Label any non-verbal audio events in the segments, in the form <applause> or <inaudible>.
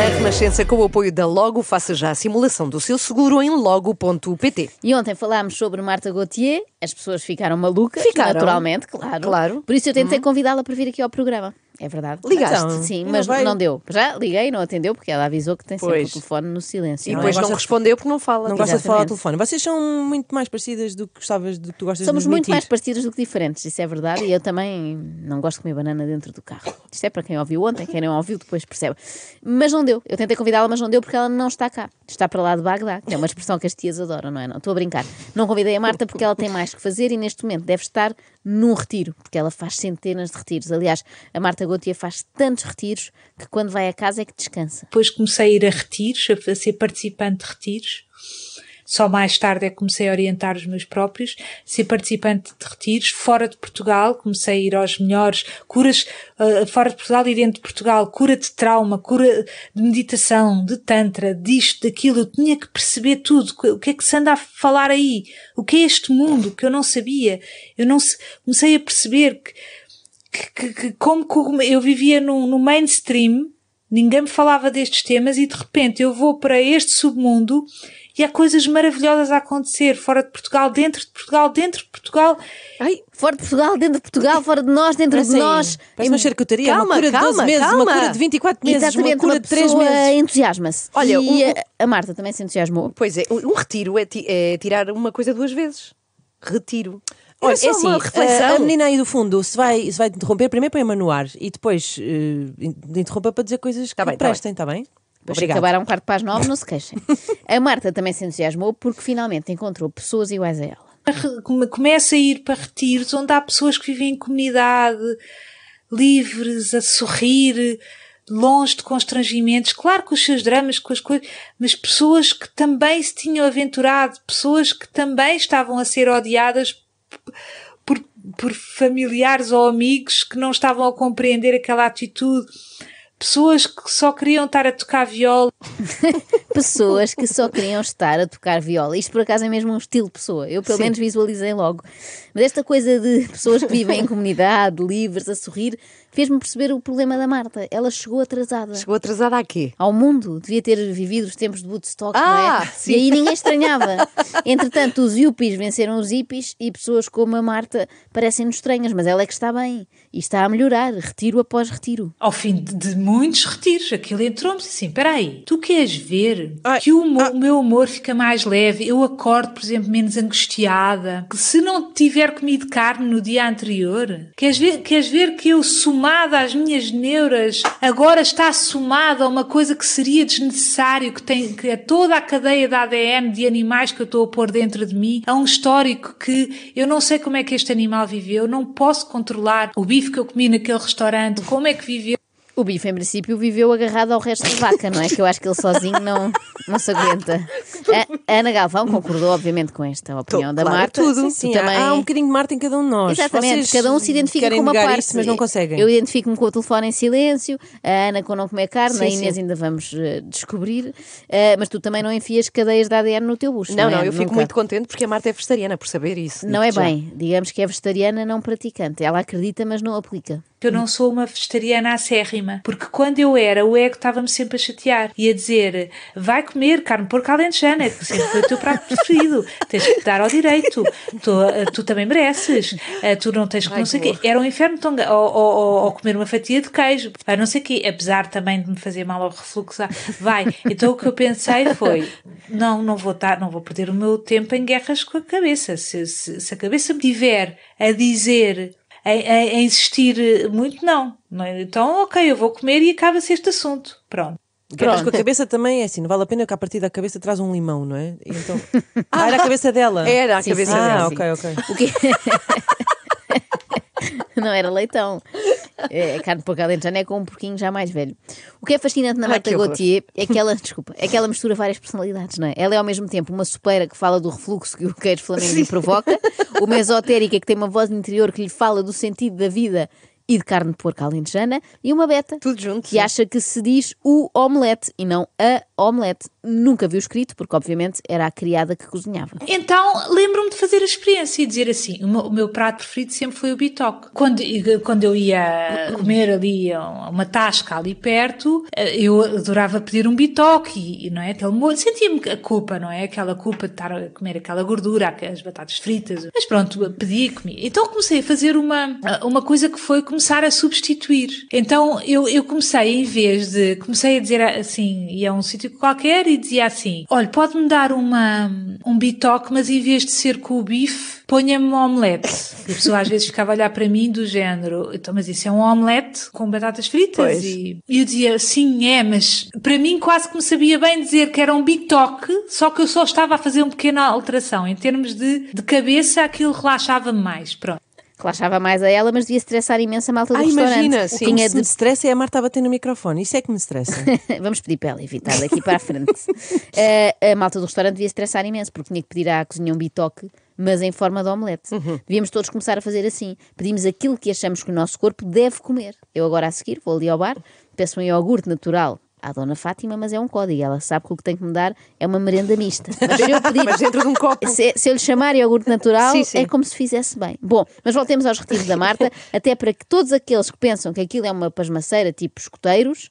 Na Renascença, com o apoio da Logo, faça já a simulação do seu seguro em logo.pt. E ontem falámos sobre Marta Gauthier, as pessoas ficaram malucas, Ficaram. naturalmente, claro. Claro. Por isso eu tentei convidá-la para vir aqui ao programa. É verdade. Ligaste? Então, Sim, não mas veio? não deu. Já liguei e não atendeu, porque ela avisou que tem sempre Pois. o telefone no silêncio. E não é? depois não de- respondeu porque não fala. Não gosta de falar ao telefone. Vocês são muito mais parecidas do que gostavas do que tu gostas Somos de muito admitir. mais parecidos do que diferentes, isso é verdade. E eu também não gosto de comer banana dentro do carro. Isto é para quem ouviu ontem, quem não ouviu depois percebe. Mas não deu. Eu tentei convidá-la, mas não deu porque ela não está cá. Está para lá de Bagdá, que é uma expressão que as tias adoram, não é? Não, estou a brincar. Não convidei a Marta porque ela tem mais que fazer e neste momento deve estar num retiro, porque ela faz centenas de retiros. Aliás, a Marta Gautier faz tantos retiros que quando vai a casa é que descansa. Depois comecei a ir a retiros, a ser participante de retiros. Só mais tarde é que comecei a orientar os meus próprios, ser participante de retiros. Fora de Portugal, comecei a ir aos melhores curas, uh, fora de Portugal e dentro de Portugal, cura de trauma, cura de meditação, de tantra, disto, daquilo. Eu tinha que perceber tudo. O que é que se anda a falar aí? O que é este mundo que eu não sabia? Eu não se, comecei a perceber que, que, que, que como eu vivia no, no mainstream, ninguém me falava destes temas e de repente eu vou para este submundo e há coisas maravilhosas a acontecer fora de Portugal, dentro de Portugal, dentro de Portugal. Ai, Fora de Portugal, dentro de Portugal, fora de nós, dentro Parece, de nós. parece uma charcutaria. Calma, uma cura de 12 calma, meses, calma. uma cura de 24 meses, Exatamente, uma cura uma de 3 pessoa meses. entusiasma-se. Olha, e um- a, Marta também se entusiasmou. Pois é, um retiro é, é tirar uma coisa duas vezes. Retiro. Olha, é assim, reflexão. a, menina aí do fundo, se vai, se vai te interromper, primeiro põe-a no ar e depois in- interrompa para dizer coisas Tá que bem, tá prestem, está bem? Depois Obrigado. acabar a um quarto para as nove, não se queixem. A Marta também se entusiasmou porque finalmente encontrou pessoas iguais a ela. Come- Começa a ir para retiros onde há pessoas que vivem em comunidade, livres, a sorrir, longe de constrangimentos, claro com os seus dramas, com as coisas, mas pessoas que também se tinham aventurado, pessoas que também estavam a ser odiadas por, por familiares ou amigos que não estavam a compreender aquela atitude. Pessoas que só queriam estar a tocar viola <laughs> Pessoas que só queriam estar a tocar viola. Isto por acaso é mesmo um estilo de pessoa. Eu pelo menos visualizei logo. Mas esta coisa de pessoas que vivem em comunidade, livres, a sorrir, fez-me perceber o problema da Marta. Ela chegou atrasada. Chegou atrasada a quê? ao mundo, devia ter vivido os tempos de Woodstock, Ah, não é? sim. E aí ninguém estranhava. <laughs> Entretanto, os yuppies venceram os hippies e pessoas como a Marta parecem-nos estranhas, mas ela é que está bem e está a melhorar, retiro após retiro. ao fim de, de muitos retiros, aquilo entrou-me assim: espera aí, tu queres ver Ai, que o, mo- o meu humor fica mais leve? Eu acordo, por exemplo, menos angustiada. Que se não tiver comido carne no dia anterior, queres ver, queres ver que eu, somada às minhas neuras, agora está somada a uma coisa que seria desnecessário, que tem que é toda a cadeia de ADN de animais que eu estou a pôr dentro de mim, a um histórico que eu não sei como é que este animal viveu, não posso controlar o bife que eu comi naquele restaurante, como é que viveu. O bife, em princípio, viveu agarrado ao resto da vaca, não é? Que eu acho que ele sozinho não, não se aguenta. A, Ana Galvão concordou, obviamente, com esta opinião da Claro, Marta. tudo. Tu Sim, também... há, um bocadinho de Marta em cada um de nós. Exatamente, Vocês cada um se identifica com uma parte. Isso, mas não conseguem. Eu identifico-me com o telefone em silêncio, a Ana com não comer carne, Sim, a Inês sim. ainda vamos eh, descobrir, Eh, mas tu também não enfias cadeias de ADN no teu bucho. Não, Não, não, é? eu fico Nunca. muito contente porque a Marta é vegetariana por saber isso. Não é já. bem, digamos que é vegetariana não praticante. Ela acredita, mas não aplica. Que eu não sou uma vegetariana acérrima. Porque quando eu era, o ego estava-me sempre a chatear. E a dizer, vai comer carne porco alentejana, que sempre foi o teu prato preferido. Tens que te dar ao direito. Tu, eh, tu também mereces. Eh, Tu não tens que não sei o quê. Era um inferno tão... Ou, ou, ou- comer uma fatia de queijo. Ah, não sei o quê. Apesar também de me fazer mal ao refluxo. Vai. Então o que eu pensei foi, não, não vou estar, não vou perder o meu tempo em guerras com a cabeça. Se, se, se a cabeça me tiver a dizer a, a- a insistir muito, não. Não é? Então, ok, eu vou comer e acaba-se este assunto. Pronto. Mas com a cabeça também é assim, não vale a pena que a partir da cabeça traz um limão, não é? Então... <laughs> Ah, era a cabeça dela. Era a Sim, cabeça sim, dela. Ah, sim. ok, ok. O que... <laughs> <laughs> não era leitão. É, a carne de porco alentejana é com um porquinho já mais velho. O que é fascinante na Ai, Marta. Gauthier é que ela, <laughs> desculpa, é que ela mistura várias personalidades, não é? Ela é ao mesmo tempo uma sopeira que fala do refluxo que o queijo flamengo lhe provoca, <laughs> uma esotérica que tem uma voz interior que lhe fala do sentido da vida e de carne de porco alentejana, e uma beta Tudo junto, que sim. acha que se diz o omelete e não a omelete. Nunca viu escrito, porque obviamente era a criada que cozinhava. Então lembro-me de fazer a experiência e dizer assim: o meu, o meu prato preferido sempre foi o bitoque. Quando, quando eu ia comer ali uma tasca ali perto, eh, eu adorava pedir um bitoque e, e, não é? Aquele molho, sentia-me a culpa, não é? Aquela culpa de estar a comer aquela gordura, as batatas fritas. Mas pronto, pedi e comi. Então comecei a fazer uma, uma coisa que foi começar a substituir. Então eu, eu comecei, em vez de. Comecei a dizer assim, ia a um sítio qualquer e dizia assim: olha, pode-me dar uma, um bitoque, mas em vez de ser com o bife, ponha-me um omelete. E a pessoa às vezes ficava a olhar para mim do género: então, mas isso é um omelete com batatas fritas? Pois. E, e eu dizia: sim, é, mas para mim quase que me sabia bem dizer que era um bitoque, só que eu só estava a fazer uma pequena alteração. Em termos de, de cabeça, aquilo relaxava-me mais. Pronto. Relaxava mais a ela, mas devia estressar imenso a malta do Ah, restaurante. imagina, O sim. que Tinha me de estressa é a Marta a bater no microfone. Isso é que me estressa. <laughs> Vamos pedir para ela evitar daqui para a frente. <laughs> Eh, a malta do restaurante devia estressar imenso, porque tinha que pedir à cozinha um bitoque, mas em forma de omelete. Devíamos todos começar a fazer assim. Pedimos aquilo que achamos que o nosso corpo deve comer. Eu agora a seguir vou ali ao bar, peço um iogurte natural à Dona Fátima, mas é um código. Ela sabe que o que tem que me dar é uma merenda mista. Mas se eu pedir <laughs> Mas dentro de um copo. se, se eu lhe chamar iogurte natural, Sim, sim. é como se fizesse bem. Bom, mas voltemos aos retiros da Marta, <laughs> até para que todos aqueles que pensam que aquilo é uma pasmaceira tipo escoteiros,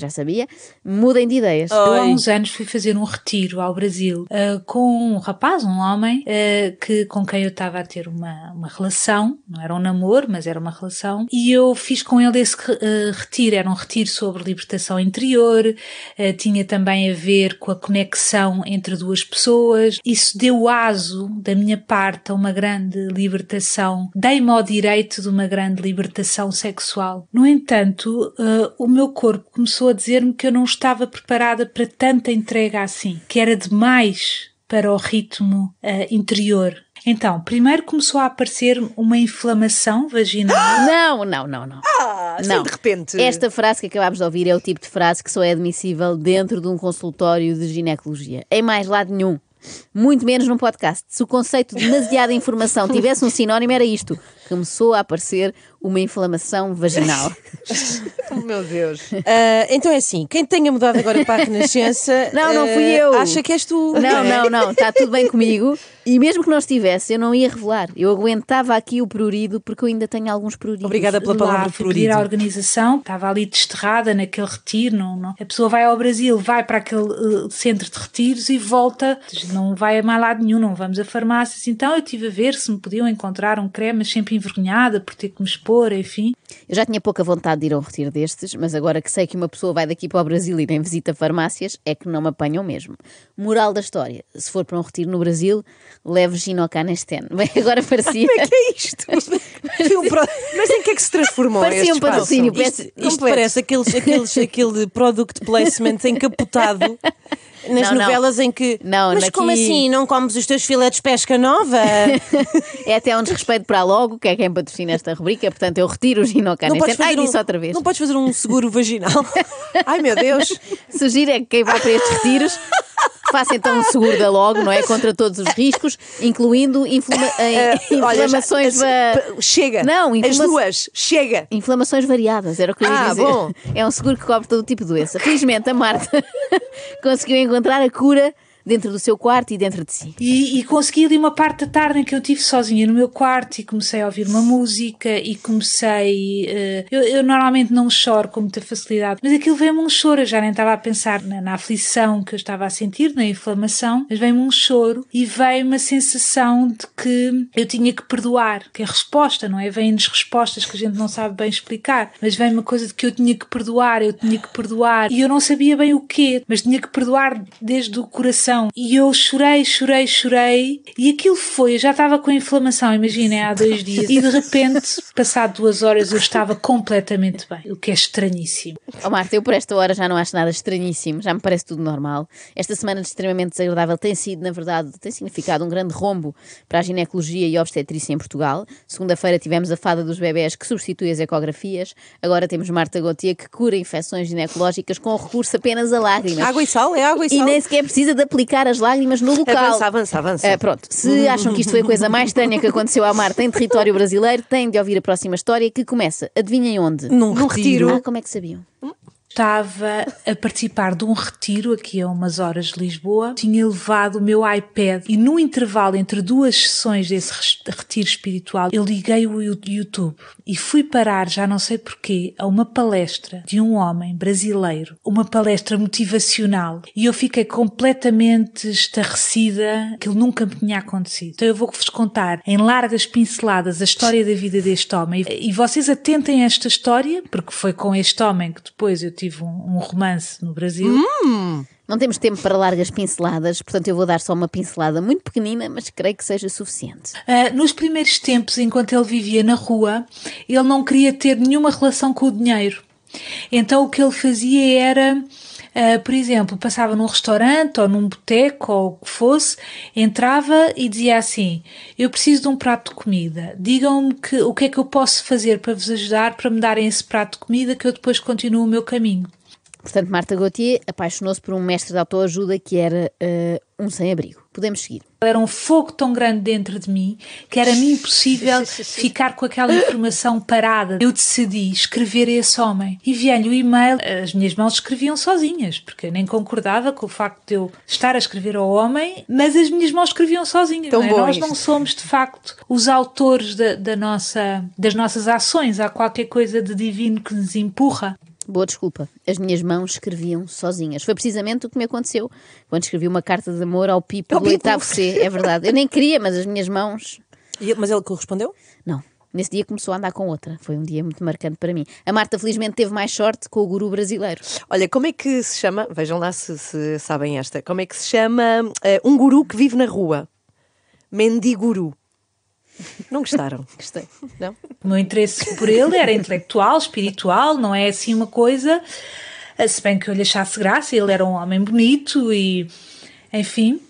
já sabia, mudem de ideias. Eu há uns anos fui fazer um retiro ao Brasil ah, com um rapaz, um homem, ah, que, com quem eu estava a ter uma, uma relação, não era um namoro, mas era uma relação, e eu fiz com ele esse ah, retiro, era um retiro sobre libertação interior, tinha também a ver com a conexão entre duas pessoas, isso deu aso da minha parte a uma grande libertação, dei-me ao direito de uma grande libertação sexual. No entanto, o meu corpo começou a dizer-me que eu não estava preparada para tanta entrega assim, que era demais para o ritmo ah, interior. Então, primeiro começou a aparecer uma inflamação vaginal. <gasps> Não, não, não, não. Ah, assim não. de repente. Esta frase que acabámos de ouvir é o tipo de frase que só é admissível dentro de um consultório de ginecologia. Em mais lado nenhum. Muito menos num podcast. Se o conceito de demasiada informação tivesse um sinónimo, era isto. Começou a aparecer uma inflamação vaginal. <laughs> Oh, meu Deus. Ah, então é assim, quem tenha mudado agora para a Renascença. <laughs> Não, não fui eu. Acha que és tu. Não, não, não, está tudo bem comigo. E mesmo que não estivesse, eu não ia revelar. Eu aguentava aqui o prurido porque eu ainda tenho alguns pruridos. Obrigada pela lá, palavra fui pedir à organização, estava ali desterrada naquele retiro. Não, não. A pessoa vai ao Brasil, vai para aquele eh, centro de retiros e volta, não vai a mais lado nenhum, não vamos a farmácias. Então eu estive a ver se me podiam encontrar um creme, mas sempre envergonhada por ter que me expor, enfim. Eu já tinha pouca vontade de ir a um retiro destes, mas agora que sei que uma pessoa vai daqui para o Brasil e nem visita farmácias, é que não me apanham mesmo. Moral da história: se for para um retiro no Brasil, leve Ginocanesten. <laughs> Bem, agora parecia. Como é que é isto? <laughs> Pro- Mas em que é que se transformou Parecia um patrocínio. Isto, isto parece aqueles, aqueles, aquele product placement <laughs> encapotado nas Não, não. novelas em que. Não, Mas naqui- como assim? Não comes os teus filetes de pesca nova? <laughs> É até um desrespeito para Logo, que é quem patrocina esta rubrica, portanto eu retiro o Ginocanesten. Ai, um, disse outra vez. não podes fazer um seguro vaginal. <laughs> Ai, meu Deus. Sugiro é que quem vai para estes retiros faça então um seguro da Logo, não é? Contra todos os riscos, incluindo inflama- <laughs> eh, Eh, olha, já- inflamações. p- Chega. Não, As inflama- duas. Chega. Inflamações variadas, era o que eu ia Ah, dizer. bom. É um seguro que cobre todo tipo de doença. Felizmente, a Marta <laughs> conseguiu encontrar a cura dentro do seu quarto e dentro de si. E, e consegui ali uma parte da tarde em que eu estive sozinha no meu quarto e comecei a ouvir uma música e comecei. eh, eu, eu normalmente não choro com muita facilidade, mas aquilo veio-me um choro. Eu já nem estava a pensar na, na aflição que eu estava a sentir, na inflamação, mas veio-me um choro e veio uma sensação de que eu tinha que perdoar, que é resposta, não é? Vêm-nos respostas que a gente não sabe bem explicar, mas vem uma coisa de que eu tinha que perdoar, eu tinha que perdoar e eu não sabia bem o quê, mas tinha que perdoar desde o coração inflamação. E eu chorei, chorei, chorei. E aquilo foi, eu já estava com inflamação, imaginem, há dois <laughs> dias. E de repente, passado duas horas, eu estava completamente bem. O que é estranhíssimo. Oh Marta, eu por esta hora já não acho nada estranhíssimo, já me parece tudo normal. Esta semana de extremamente desagradável tem sido, na verdade, tem significado um grande rombo para a ginecologia e obstetrícia em Portugal. Segunda-feira tivemos a fada dos bebés que substitui as ecografias. Agora temos Marta Gautier que cura infecções ginecológicas com recurso apenas a lágrimas. Água e sal, é água e E sal. nem sequer precisa de aplicar as lágrimas no local. Avança, avança, avança. Ah, pronto, se acham que isto foi a coisa mais estranha que aconteceu à Marta em território brasileiro, têm de ouvir a próxima história que começa, adivinhem onde? Num retiro. Ah, como é que sabiam? Estava a participar de um retiro aqui a umas horas de Lisboa. Tinha levado o meu iPad e no intervalo entre duas sessões desse retiro espiritual, eu liguei o YouTube e fui parar, já não sei porquê, a uma palestra de um homem brasileiro, uma palestra motivacional. E eu fiquei completamente estarrecida, aquilo nunca me tinha acontecido. Então eu vou-vos contar em largas pinceladas a história da vida deste homem. E vocês atentem a esta história, porque foi com este homem que depois eu tive um, um romance no Brasil. Não temos tempo para largas pinceladas, portanto eu vou dar só uma pincelada muito pequenina, mas creio que seja suficiente. Ah, nos primeiros tempos, enquanto ele vivia na rua, ele não queria ter nenhuma relação com o dinheiro. Então o que ele fazia era, ah, por exemplo, passava num restaurante ou num boteco ou o que fosse, entrava e dizia assim: Eu preciso de um prato de comida. Digam-me que, o que é que eu posso fazer para vos ajudar para me darem esse prato de comida que eu depois continuo o meu caminho. Portanto, Marta Gauthier apaixonou-se por um mestre de autoajuda que era eh, um sem-abrigo. Podemos seguir. Era um fogo tão grande dentro de mim que era-me impossível ficar com aquela informação parada. Eu decidi escrever a esse homem. Enviei-lhe o e-mail. As minhas mãos escreviam sozinhas, porque eu nem concordava com o facto de eu estar a escrever ao homem, mas as minhas mãos escreviam sozinhas. Tão não é? Nós isto. não somos, de facto, os autores da, da nossa, das nossas ações. Há qualquer coisa de divino que nos empurra. Boa desculpa. As minhas mãos escreviam sozinhas. Foi precisamente o que me aconteceu quando escrevi uma carta de amor ao Pipo Ao do oitavo C. É verdade. Eu nem queria, mas as minhas mãos. E- Mas ele correspondeu? Não. Nesse dia começou a andar com outra. Foi um dia muito marcante para mim. A Marta, felizmente, teve mais sorte com o guru brasileiro. Olha, como é que se chama? Vejam lá se, se sabem esta. Como é que se chama eh, um guru que vive na rua? Mendiguru. Não gostaram? <laughs> Gostei. Não? O meu interesse por ele era intelectual, espiritual, não é assim uma coisa. eh, Se bem que eu lhe achasse graça, ele era um homem bonito e. Enfim.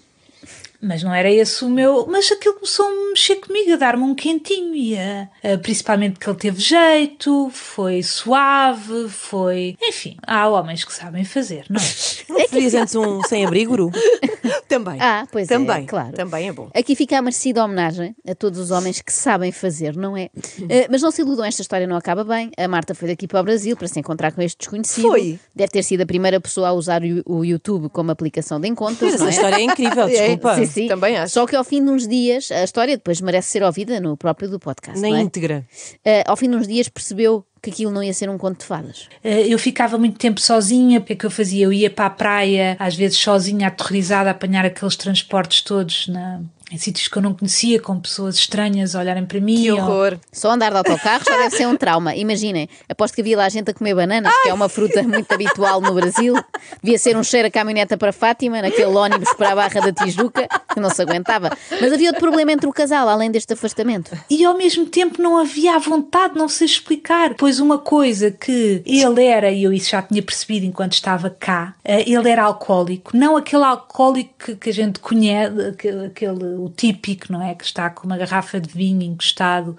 Mas não era esse o meu. Mas aquilo começou a mexer comigo, a dar-me um quentinho. E a, a- principalmente que ele teve jeito, foi suave, foi. Enfim, há homens que sabem fazer, não é? <laughs> Não preferias antes um sem-abrigo, Guru? <laughs> Também. Ah, pois Também, é, claro. Também é bom. Aqui fica a merecida homenagem a todos os homens que sabem fazer, não é? Eh, mas não se iludam, esta história não acaba bem. A Marta foi daqui para o Brasil para se encontrar com este desconhecido. Foi. Deve ter sido a primeira pessoa a usar o, o YouTube como aplicação de encontros, Mas não essa é? história é incrível, <laughs> desculpa. Sim, sim. Também acho. Só que ao fim de uns dias, a história depois merece ser ouvida no próprio do podcast. Na é? íntegra. Eh, ao fim de uns dias percebeu que aquilo não ia ser um conto de fadas. Eh, Eu ficava muito tempo sozinha, porque é que eu fazia? Eu ia para a praia, às vezes sozinha, aterrorizada, a apanhar aqueles transportes todos na, em sítios que eu não conhecia, com pessoas estranhas a olharem para mim. Que ou- horror. Só andar de autocarro já deve ser um trauma. Imaginem, aposto que havia lá gente a comer bananas, que é uma fruta muito habitual no Brasil. Devia ser um cheiro a caminhoneta para Fátima, naquele ónibus para a Barra da Tijuca, que não se aguentava. Mas havia outro problema entre o casal, além deste afastamento. E ao mesmo tempo não havia a vontade, não sei explicar. Pois uma coisa que ele era, e eu isso já tinha percebido enquanto estava cá, eh, ele era alcoólico. Não aquele alcoólico que, a gente conhece, aquele- o típico, não é? Que está com uma garrafa de vinho encostado.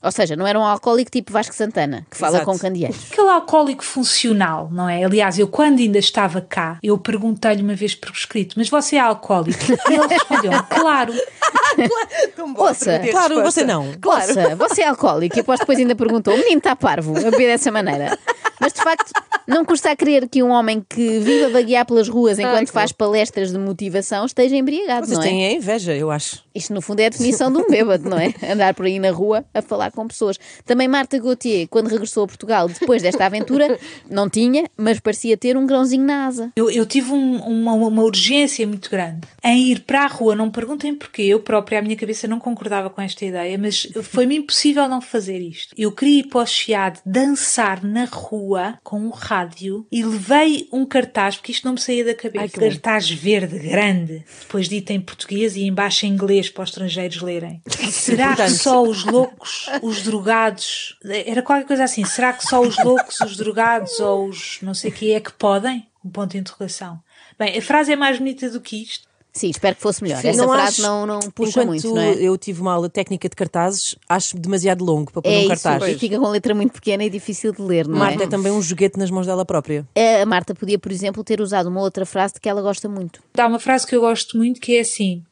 Ou seja, não era um alcoólico tipo Vasco Santana, que fala Exato. com candeeiros. Aquele alcoólico funcional, não é? Aliás, eu quando ainda estava cá, eu perguntei-lhe uma vez por escrito, mas você é alcoólico? E ele respondeu, claro. <laughs> Bom Ouça, Claro, resposta. você não. Claro. Ouça, você é alcoólico e após depois ainda perguntou: o menino está parvo a beber dessa maneira. Mas de facto, não custa a crer que um homem que vive a vaguear pelas ruas enquanto que faz palestras de motivação esteja embriagado, Vocês não é? têm a inveja, eu acho. Isto, no fundo, é a definição de um bêbado, não é? Andar por aí na rua a falar com pessoas. Também Marta Gauthier, quando regressou a Portugal depois desta aventura, não tinha, mas parecia ter um grãozinho na asa. Eu, eu tive um- uma, uma urgência muito grande em ir para a rua. Não me perguntem porquê. Eu própria, a minha cabeça não concordava com esta ideia, mas foi-me impossível não fazer isto. Eu queria ir para o Chiado dançar na rua rua com um rádio e levei um cartaz, porque isto não me saía da cabeça. Ai, cartaz verde, grande, depois dito em português e embaixo em inglês para os estrangeiros lerem. <laughs> Será que só os loucos, os drogados, era qualquer coisa assim, será que só os loucos, os drogados ou os não sei o que é que podem? Um ponto de interrogação. Bem, a frase é mais bonita do que isto. Sim, espero que fosse melhor. Sim, Essa não frase acho- não, não puxa Enquanto muito, não é? eu tive uma aula técnica de cartazes, acho demasiado longo para pôr É um isso, cartaz. e fica com letra muito pequena e difícil de ler, não Marta é é? também um joguete nas mãos dela própria. A Marta podia, por exemplo, ter usado uma outra frase de que ela gosta muito. Há uma frase que eu gosto muito que é assim: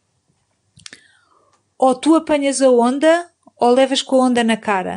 ou tu apanhas a onda ou levas com a onda na cara.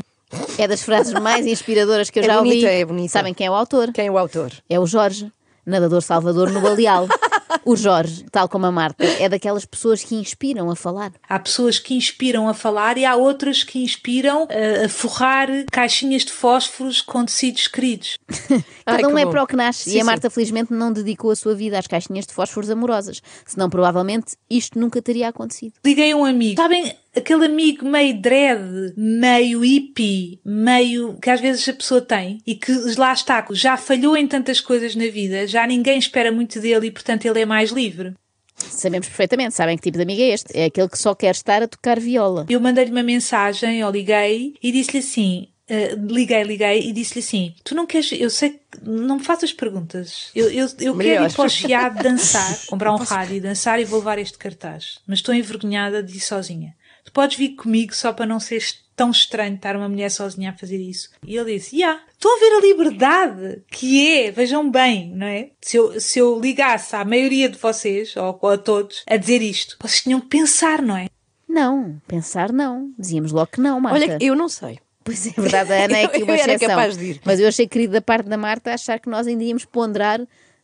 É das frases mais inspiradoras que eu É já bonita, ouvi. é bonita. Sabem quem é o autor? Quem é o autor? É o Jorge, nadador salvador no Baleal. <laughs> o Jorge, tal como a Marta, é daquelas pessoas que inspiram a falar. Há pessoas que inspiram a falar e há outras que inspiram a, a forrar caixinhas de fósforos com tecidos queridos. <laughs> Cada Ai, um que é bom. para o que nasce. Sim, e a sim. Marta, felizmente, não dedicou a sua vida às caixinhas de fósforos amorosas. Senão, provavelmente, isto nunca teria acontecido. Liguei a um amigo. Sabem, aquele amigo meio dread, meio hippie, meio que às vezes a pessoa tem e que lá está, já falhou em tantas coisas na vida, já ninguém espera muito dele e portanto ele é mais livre. Sabemos perfeitamente, sabem que tipo de amigo é este? É aquele que só quer estar a tocar viola. Eu mandei-lhe uma mensagem, ou liguei e disse-lhe assim. eh, liguei, liguei e disse-lhe assim: Tu não queres, eu sei que não me faças perguntas. Eu, eu, eu quero ir para o Chiado dançar, <laughs> comprar um rádio e dançar e vou levar este cartaz. Mas estou envergonhada de ir sozinha. Tu podes vir comigo só para não ser tão estranho estar uma mulher sozinha a fazer isso. E ele disse: Ya, estou a ver a liberdade que é, vejam bem, não é? Se eu, se eu ligasse à maioria de vocês, ou a todos, a dizer isto, vocês tinham que pensar, não é? Não, pensar não. Dizíamos logo que não, Marta. Olha, eu não sei. Pois é verdade, a Ana é <laughs> aqui Eu- uma eu era exceção. capaz de ir. Mas eu achei querido da parte da Marta achar que nós ainda íamos ponderar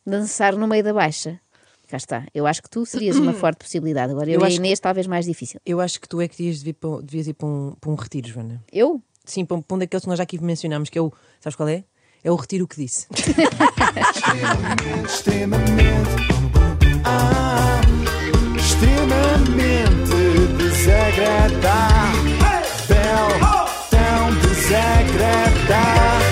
dançar no meio da baixa. Cá está. Eu acho que tu serias uma <clears throat> forte possibilidade. Agora eu, Eu e a acho Inês talvez mais difícil. Eu acho que tu é que devias, vir para, devias ir para um, para um retiro, Joana. Eu? Sim, para um, para um daqueles que nós já aqui mencionámos, que é o. Sabes qual é? É o retiro que disse. <laughs> extremamente, ah, extremamente desagradável, tão desagradável.